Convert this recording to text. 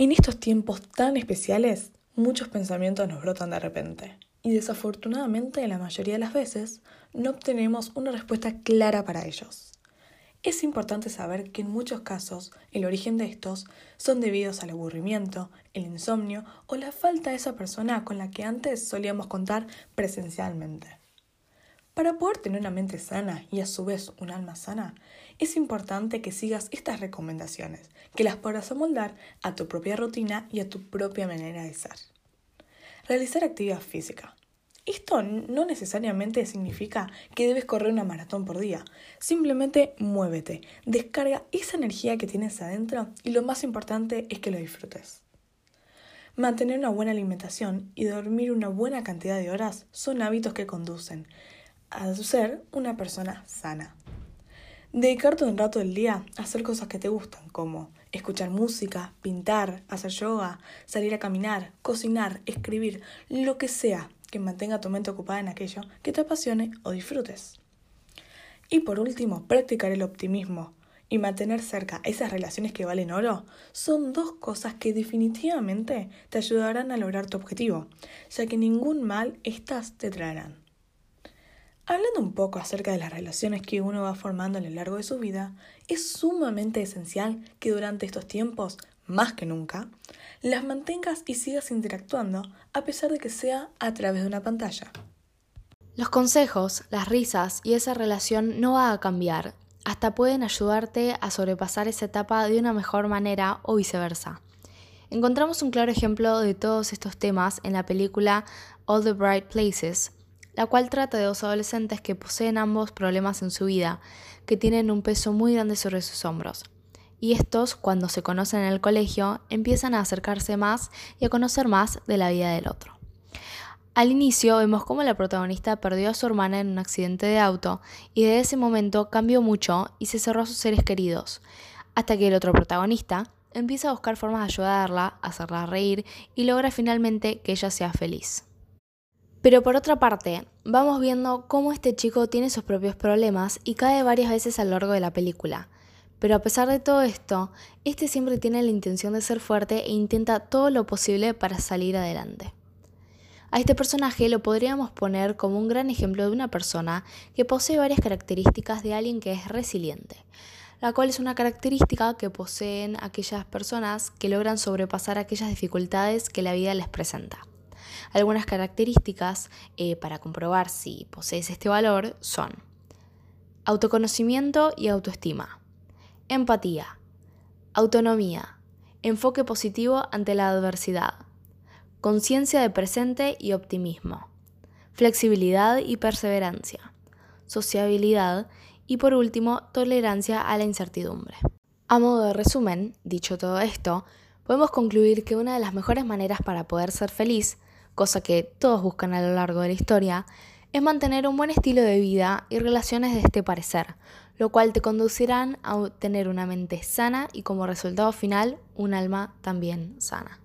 En estos tiempos tan especiales, muchos pensamientos nos brotan de repente y desafortunadamente la mayoría de las veces no obtenemos una respuesta clara para ellos. Es importante saber que en muchos casos el origen de estos son debidos al aburrimiento, el insomnio o la falta de esa persona con la que antes solíamos contar presencialmente. Para poder tener una mente sana y a su vez un alma sana, es importante que sigas estas recomendaciones, que las podrás amoldar a tu propia rutina y a tu propia manera de ser. Realizar actividad física. Esto no necesariamente significa que debes correr una maratón por día. Simplemente muévete, descarga esa energía que tienes adentro y lo más importante es que lo disfrutes. Mantener una buena alimentación y dormir una buena cantidad de horas son hábitos que conducen a ser una persona sana. Dedicarte un rato del día a hacer cosas que te gustan, como escuchar música, pintar, hacer yoga, salir a caminar, cocinar, escribir, lo que sea que mantenga tu mente ocupada en aquello que te apasione o disfrutes. Y por último, practicar el optimismo y mantener cerca esas relaciones que valen oro son dos cosas que definitivamente te ayudarán a lograr tu objetivo, ya que ningún mal estas te traerán. Hablando un poco acerca de las relaciones que uno va formando a lo largo de su vida, es sumamente esencial que durante estos tiempos, más que nunca, las mantengas y sigas interactuando a pesar de que sea a través de una pantalla. Los consejos, las risas y esa relación no va a cambiar, hasta pueden ayudarte a sobrepasar esa etapa de una mejor manera o viceversa. Encontramos un claro ejemplo de todos estos temas en la película All the Bright Places, la cual trata de dos adolescentes que poseen ambos problemas en su vida, que tienen un peso muy grande sobre sus hombros. Y estos, cuando se conocen en el colegio, empiezan a acercarse más y a conocer más de la vida del otro. Al inicio vemos cómo la protagonista perdió a su hermana en un accidente de auto y desde ese momento cambió mucho y se cerró a sus seres queridos, hasta que el otro protagonista empieza a buscar formas de ayudarla, hacerla reír y logra finalmente que ella sea feliz. Pero por otra parte, vamos viendo cómo este chico tiene sus propios problemas y cae varias veces a lo largo de la película. Pero a pesar de todo esto, este siempre tiene la intención de ser fuerte e intenta todo lo posible para salir adelante. A este personaje lo podríamos poner como un gran ejemplo de una persona que posee varias características de alguien que es resiliente, la cual es una característica que poseen aquellas personas que logran sobrepasar aquellas dificultades que la vida les presenta. Algunas características eh, para comprobar si posees este valor son autoconocimiento y autoestima, empatía, autonomía, enfoque positivo ante la adversidad, conciencia de presente y optimismo, flexibilidad y perseverancia, sociabilidad y por último, tolerancia a la incertidumbre. A modo de resumen, dicho todo esto, podemos concluir que una de las mejores maneras para poder ser feliz cosa que todos buscan a lo largo de la historia, es mantener un buen estilo de vida y relaciones de este parecer, lo cual te conducirán a tener una mente sana y como resultado final un alma también sana.